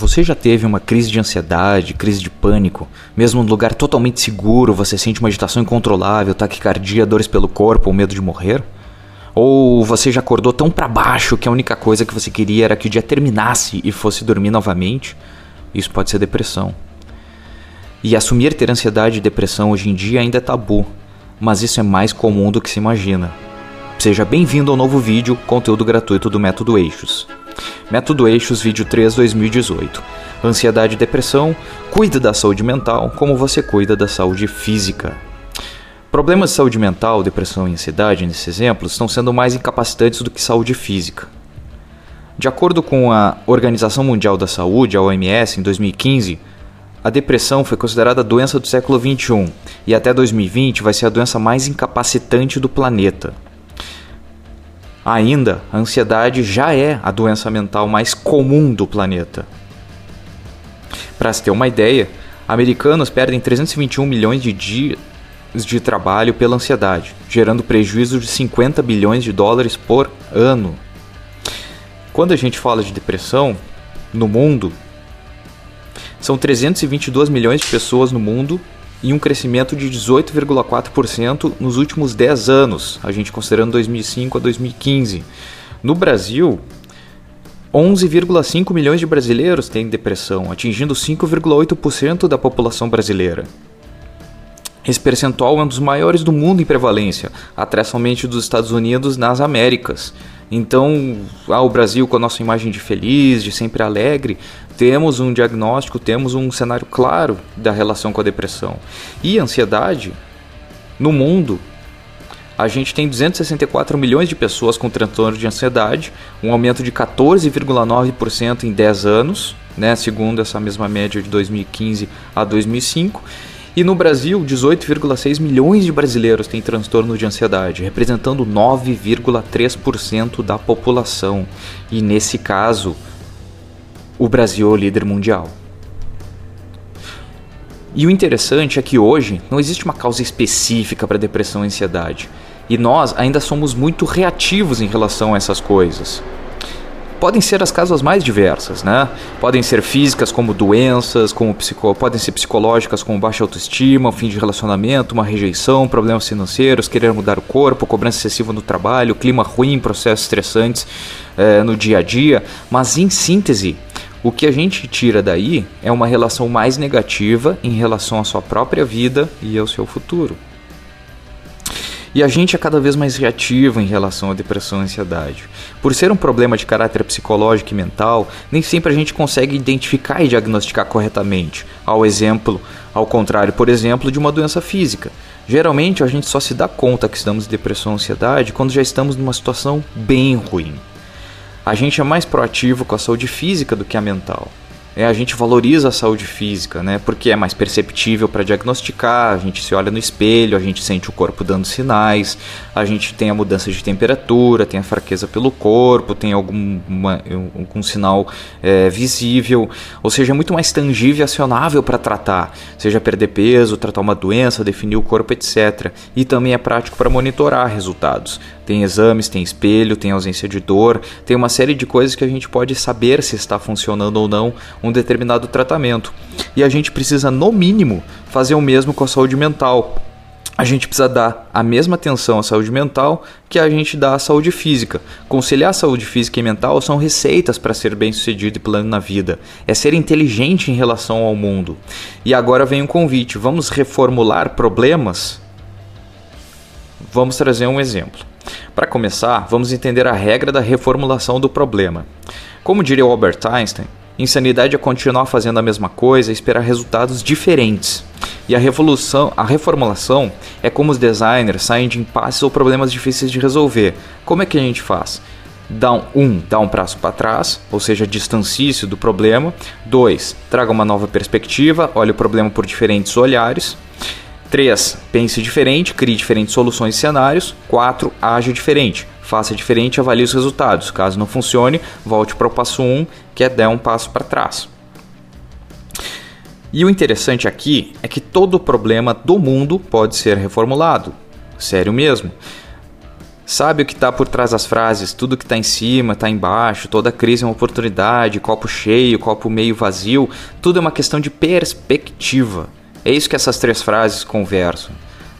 Você já teve uma crise de ansiedade, crise de pânico? Mesmo num lugar totalmente seguro, você sente uma agitação incontrolável, taquicardia, dores pelo corpo ou medo de morrer? Ou você já acordou tão para baixo que a única coisa que você queria era que o dia terminasse e fosse dormir novamente? Isso pode ser depressão. E assumir ter ansiedade e depressão hoje em dia ainda é tabu, mas isso é mais comum do que se imagina. Seja bem-vindo ao novo vídeo, conteúdo gratuito do Método Eixos. Método Eixos, vídeo 3 2018. Ansiedade e depressão, cuida da saúde mental como você cuida da saúde física. Problemas de saúde mental, depressão e ansiedade, nesses exemplos, estão sendo mais incapacitantes do que saúde física. De acordo com a Organização Mundial da Saúde, a OMS, em 2015, a depressão foi considerada a doença do século XXI e até 2020 vai ser a doença mais incapacitante do planeta. Ainda, a ansiedade já é a doença mental mais comum do planeta. Para se ter uma ideia, americanos perdem 321 milhões de dias de trabalho pela ansiedade, gerando prejuízo de 50 bilhões de dólares por ano. Quando a gente fala de depressão no mundo, são 322 milhões de pessoas no mundo e um crescimento de 18,4% nos últimos 10 anos, a gente considerando 2005 a 2015. No Brasil, 11,5 milhões de brasileiros têm depressão, atingindo 5,8% da população brasileira. Esse percentual é um dos maiores do mundo em prevalência, atrás somente dos Estados Unidos nas Américas. Então, ah, o Brasil com a nossa imagem de feliz, de sempre alegre, temos um diagnóstico, temos um cenário claro da relação com a depressão. E ansiedade, no mundo, a gente tem 264 milhões de pessoas com transtorno de ansiedade, um aumento de 14,9% em 10 anos, né, segundo essa mesma média de 2015 a 2005. E no Brasil, 18,6 milhões de brasileiros têm transtorno de ansiedade, representando 9,3% da população. E nesse caso, o Brasil é o líder mundial. E o interessante é que hoje não existe uma causa específica para depressão e ansiedade. E nós ainda somos muito reativos em relação a essas coisas podem ser as causas mais diversas, né? Podem ser físicas, como doenças, como psico... podem ser psicológicas, como baixa autoestima, fim de relacionamento, uma rejeição, problemas financeiros, querer mudar o corpo, cobrança excessiva no trabalho, clima ruim, processos estressantes é, no dia a dia. Mas, em síntese, o que a gente tira daí é uma relação mais negativa em relação à sua própria vida e ao seu futuro. E a gente é cada vez mais reativo em relação à depressão e ansiedade. Por ser um problema de caráter psicológico e mental, nem sempre a gente consegue identificar e diagnosticar corretamente, ao exemplo, ao contrário, por exemplo, de uma doença física. Geralmente a gente só se dá conta que estamos em depressão ou ansiedade quando já estamos numa situação bem ruim. A gente é mais proativo com a saúde física do que a mental é, a gente valoriza a saúde física, né? Porque é mais perceptível para diagnosticar, a gente se olha no espelho, a gente sente o corpo dando sinais, a gente tem a mudança de temperatura, tem a fraqueza pelo corpo, tem algum, uma, algum sinal é, visível, ou seja, é muito mais tangível e acionável para tratar, seja perder peso, tratar uma doença, definir o corpo, etc. E também é prático para monitorar resultados. Tem exames, tem espelho, tem ausência de dor, tem uma série de coisas que a gente pode saber se está funcionando ou não um determinado tratamento. E a gente precisa, no mínimo, fazer o mesmo com a saúde mental. A gente precisa dar a mesma atenção à saúde mental que a gente dá à saúde física. Conciliar saúde física e mental são receitas para ser bem-sucedido e plano na vida. É ser inteligente em relação ao mundo. E agora vem um convite: vamos reformular problemas? Vamos trazer um exemplo. Para começar, vamos entender a regra da reformulação do problema. Como diria Albert Einstein, Insanidade é continuar fazendo a mesma coisa e esperar resultados diferentes. E a revolução, a reformulação é como os designers saem de impasses ou problemas difíceis de resolver. Como é que a gente faz? Dá um, um dá um passo para trás, ou seja, distancie-se do problema. Dois, traga uma nova perspectiva, olhe o problema por diferentes olhares. 3. Pense diferente, crie diferentes soluções e cenários. 4. Age diferente faça diferente e avalie os resultados. Caso não funcione, volte para o passo 1, um, que é dar um passo para trás. E o interessante aqui é que todo problema do mundo pode ser reformulado. Sério mesmo. sabe o que está por trás das frases, tudo que está em cima, está embaixo, toda crise é uma oportunidade, copo cheio, copo meio vazio, tudo é uma questão de perspectiva. É isso que essas três frases conversam.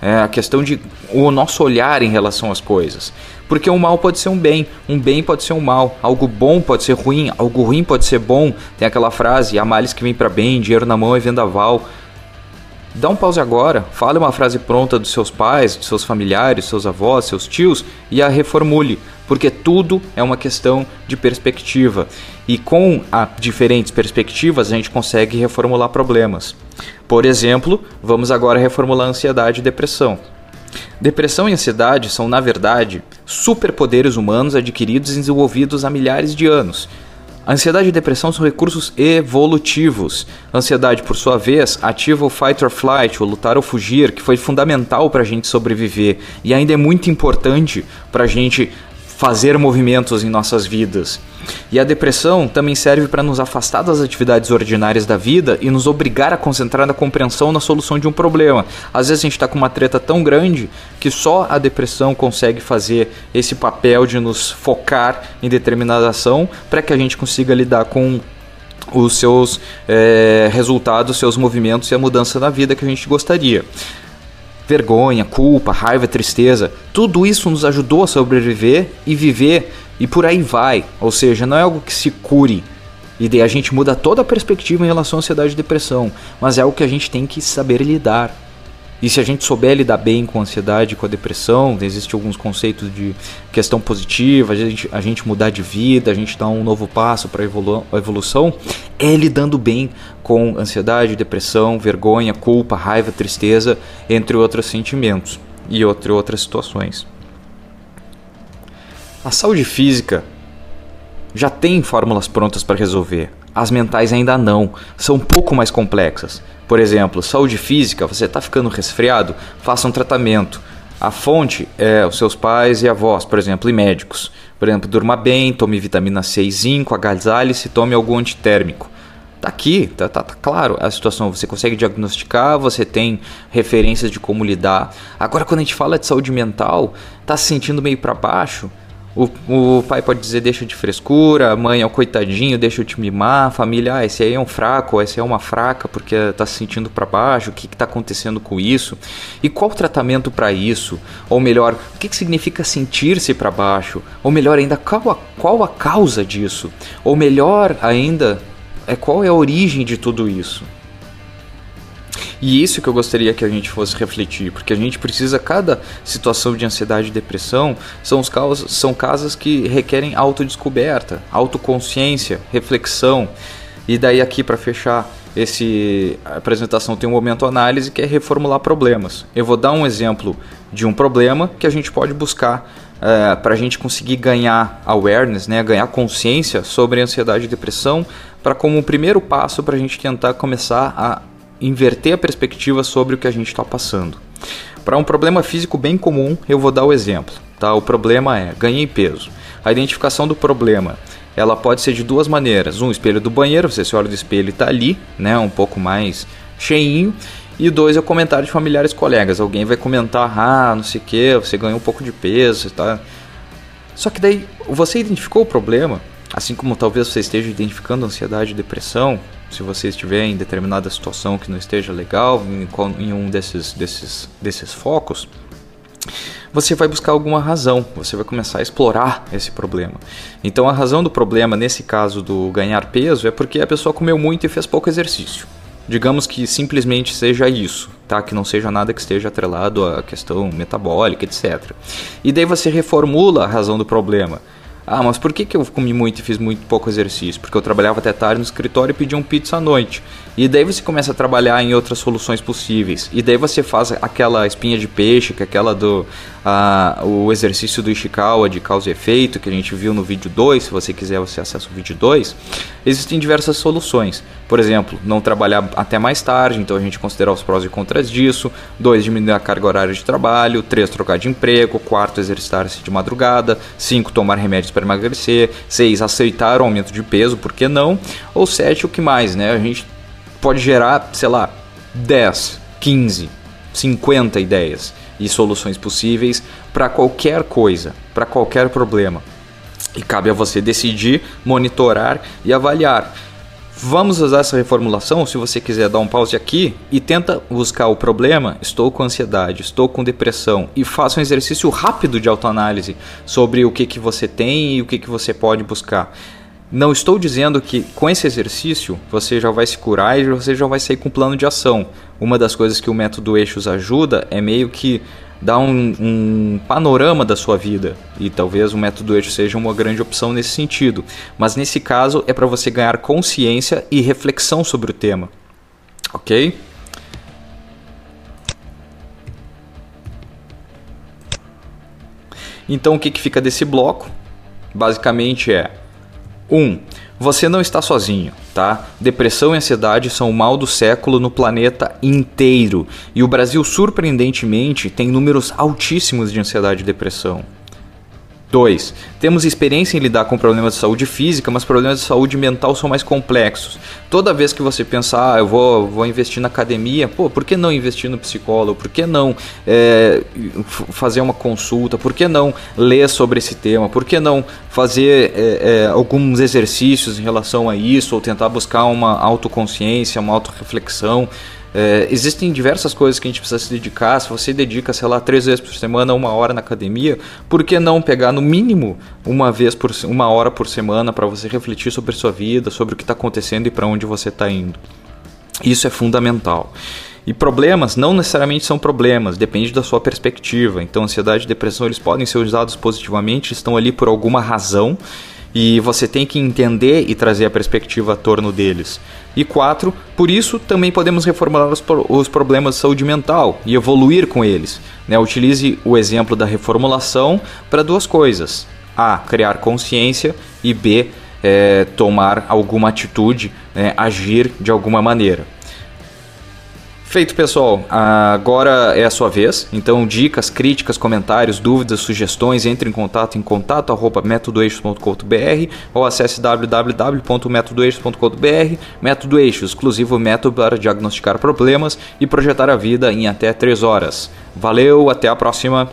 É a questão de o nosso olhar em relação às coisas. Porque um mal pode ser um bem, um bem pode ser um mal, algo bom pode ser ruim, algo ruim pode ser bom. Tem aquela frase: há males que vem para bem, dinheiro na mão é vendaval. Dá um pause agora, fale uma frase pronta dos seus pais, dos seus familiares, seus avós, seus tios e a reformule, porque tudo é uma questão de perspectiva. E com diferentes perspectivas a gente consegue reformular problemas. Por exemplo, vamos agora reformular ansiedade e depressão. Depressão e ansiedade são, na verdade, superpoderes humanos adquiridos e desenvolvidos há milhares de anos ansiedade e depressão são recursos evolutivos. A ansiedade, por sua vez, ativa o fight or flight, o lutar ou fugir, que foi fundamental para a gente sobreviver e ainda é muito importante para a gente fazer movimentos em nossas vidas. E a depressão também serve para nos afastar das atividades ordinárias da vida e nos obrigar a concentrar na compreensão na solução de um problema. Às vezes a gente está com uma treta tão grande que só a depressão consegue fazer esse papel de nos focar em determinada ação para que a gente consiga lidar com os seus é, resultados, seus movimentos e a mudança na vida que a gente gostaria vergonha, culpa, raiva, tristeza, tudo isso nos ajudou a sobreviver e viver e por aí vai. Ou seja, não é algo que se cure. E daí a gente muda toda a perspectiva em relação à ansiedade e depressão, mas é algo que a gente tem que saber lidar. E se a gente souber lidar bem com a ansiedade, com a depressão, existem alguns conceitos de questão positiva, a gente, a gente mudar de vida, a gente dar um novo passo para a evolução, é lidando bem com ansiedade, depressão, vergonha, culpa, raiva, tristeza, entre outros sentimentos e entre outras situações. A saúde física já tem fórmulas prontas para resolver. As mentais ainda não, são um pouco mais complexas. Por exemplo, saúde física, você está ficando resfriado, faça um tratamento. A fonte é os seus pais e avós, por exemplo, e médicos. Por exemplo, durma bem, tome vitamina C e zinco, agasalhe-se, tome algum antitérmico. Tá aqui, tá, tá, tá, claro a situação. Você consegue diagnosticar, você tem referências de como lidar. Agora, quando a gente fala de saúde mental, tá se sentindo meio para baixo, o, o pai pode dizer deixa de frescura, a mãe é o coitadinho, deixa eu te mimar, a família, ah, esse aí é um fraco, esse é uma fraca porque está se sentindo para baixo, o que está acontecendo com isso? E qual o tratamento para isso? Ou melhor, o que, que significa sentir-se para baixo? Ou melhor ainda, qual a, qual a causa disso? Ou melhor ainda, é qual é a origem de tudo isso? E isso que eu gostaria que a gente fosse refletir, porque a gente precisa, cada situação de ansiedade e depressão são, os casos, são casos que requerem autodescoberta, autoconsciência, reflexão. E daí aqui para fechar esse apresentação tem um momento análise que é reformular problemas. Eu vou dar um exemplo de um problema que a gente pode buscar é, para a gente conseguir ganhar awareness, né, ganhar consciência sobre ansiedade e depressão, para como um primeiro passo para a gente tentar começar a inverter a perspectiva sobre o que a gente está passando. Para um problema físico bem comum, eu vou dar o exemplo. Tá? O problema é ganhei peso. A identificação do problema ela pode ser de duas maneiras. Um, espelho do banheiro, você se olha do espelho e está ali, né, um pouco mais cheinho. E dois, é o comentário de familiares colegas. Alguém vai comentar, ah, não sei o que, você ganhou um pouco de peso, tá? Só que daí, você identificou o problema, assim como talvez você esteja identificando ansiedade e depressão, se você estiver em determinada situação que não esteja legal, em, em um desses, desses, desses focos, você vai buscar alguma razão, você vai começar a explorar esse problema. Então a razão do problema, nesse caso do ganhar peso, é porque a pessoa comeu muito e fez pouco exercício. Digamos que simplesmente seja isso, tá? Que não seja nada que esteja atrelado à questão metabólica, etc. E daí você reformula a razão do problema. Ah, mas por que, que eu comi muito e fiz muito pouco exercício? Porque eu trabalhava até tarde no escritório e pedia um pizza à noite. E daí você começa a trabalhar em outras soluções possíveis. E daí você faz aquela espinha de peixe, que é aquela do ah, o exercício do Ishikawa de causa e efeito, que a gente viu no vídeo 2. Se você quiser, você acessa o vídeo 2. Existem diversas soluções. Por exemplo, não trabalhar até mais tarde, então a gente considerar os prós e contras disso. 2. Diminuir a carga horária de trabalho. 3. Trocar de emprego. 4. Exercitar-se de madrugada. 5. Tomar remédios para emagrecer. 6. Aceitar o aumento de peso, por que não? Ou 7. O que mais, né? A gente pode gerar, sei lá, 10, 15, 50 ideias. e soluções possíveis para qualquer coisa, para qualquer problema. E cabe a você decidir, monitorar e avaliar. Vamos usar essa reformulação, se você quiser dar um pause aqui e tenta buscar o problema, estou com ansiedade, estou com depressão e faça um exercício rápido de autoanálise sobre o que, que você tem e o que, que você pode buscar. Não estou dizendo que com esse exercício você já vai se curar e você já vai sair com um plano de ação. Uma das coisas que o método Eixos ajuda é meio que dar um, um, panorama da sua vida e talvez o método eixo seja uma grande opção nesse sentido. Mas nesse caso é para você ganhar consciência e reflexão sobre o tema, ok? Então o que, que fica desse bloco? Basicamente é 1. Um, você não está sozinho, tá? Depressão e ansiedade são o mal do século no planeta inteiro. E o Brasil, surpreendentemente, tem números altíssimos de ansiedade e depressão. 2. Temos experiência em lidar com problemas de saúde física, mas problemas de saúde mental são mais complexos. Toda vez que você pensar, ah, eu vou, vou investir na academia, pô, por que não investir no psicólogo? Por que não é, fazer uma consulta? Por que não ler sobre esse tema? Por que não fazer é, é, alguns exercícios em relação a isso? Ou tentar buscar uma autoconsciência, uma autorreflexão? É, existem diversas coisas que a gente precisa se dedicar. Se você dedica, sei lá, três vezes por semana, uma hora na academia, por que não pegar no mínimo uma vez por uma hora por semana para você refletir sobre sua vida, sobre o que está acontecendo e para onde você está indo? Isso é fundamental. E problemas não necessariamente são problemas, depende da sua perspectiva. Então, ansiedade e depressão eles podem ser usados positivamente, estão ali por alguma razão e você tem que entender e trazer a perspectiva a torno deles. E quatro, por isso também podemos reformular os, os problemas de saúde mental e evoluir com eles. Né? Utilize o exemplo da reformulação para duas coisas: A. Criar consciência e B. É, tomar alguma atitude, né? agir de alguma maneira. Feito, pessoal. Agora é a sua vez. Então, dicas, críticas, comentários, dúvidas, sugestões, entre em contato em contato@metodoeixos.com.br ou acesse www.metodoeixos.com.br. Método Eixos, exclusivo método para diagnosticar problemas e projetar a vida em até 3 horas. Valeu, até a próxima.